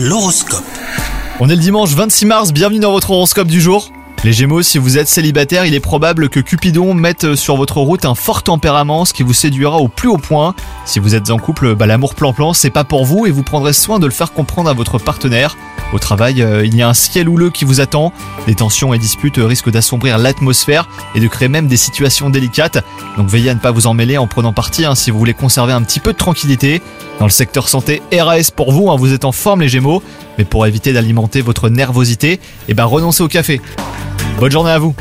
L'horoscope. On est le dimanche 26 mars, bienvenue dans votre horoscope du jour. Les Gémeaux, si vous êtes célibataire, il est probable que Cupidon mette sur votre route un fort tempérament, ce qui vous séduira au plus haut point. Si vous êtes en couple, bah, l'amour plan-plan, c'est pas pour vous et vous prendrez soin de le faire comprendre à votre partenaire. Au travail, euh, il y a un ciel houleux qui vous attend. Des tensions et disputes risquent d'assombrir l'atmosphère et de créer même des situations délicates. Donc veillez à ne pas vous en mêler en prenant parti hein, si vous voulez conserver un petit peu de tranquillité. Dans le secteur santé, RAS pour vous, hein, vous êtes en forme les Gémeaux. Mais pour éviter d'alimenter votre nervosité, eh ben renoncez au café. Bonne journée à vous